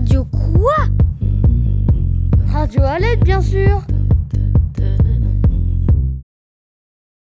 radio quoi Radio à l'aide, bien sûr.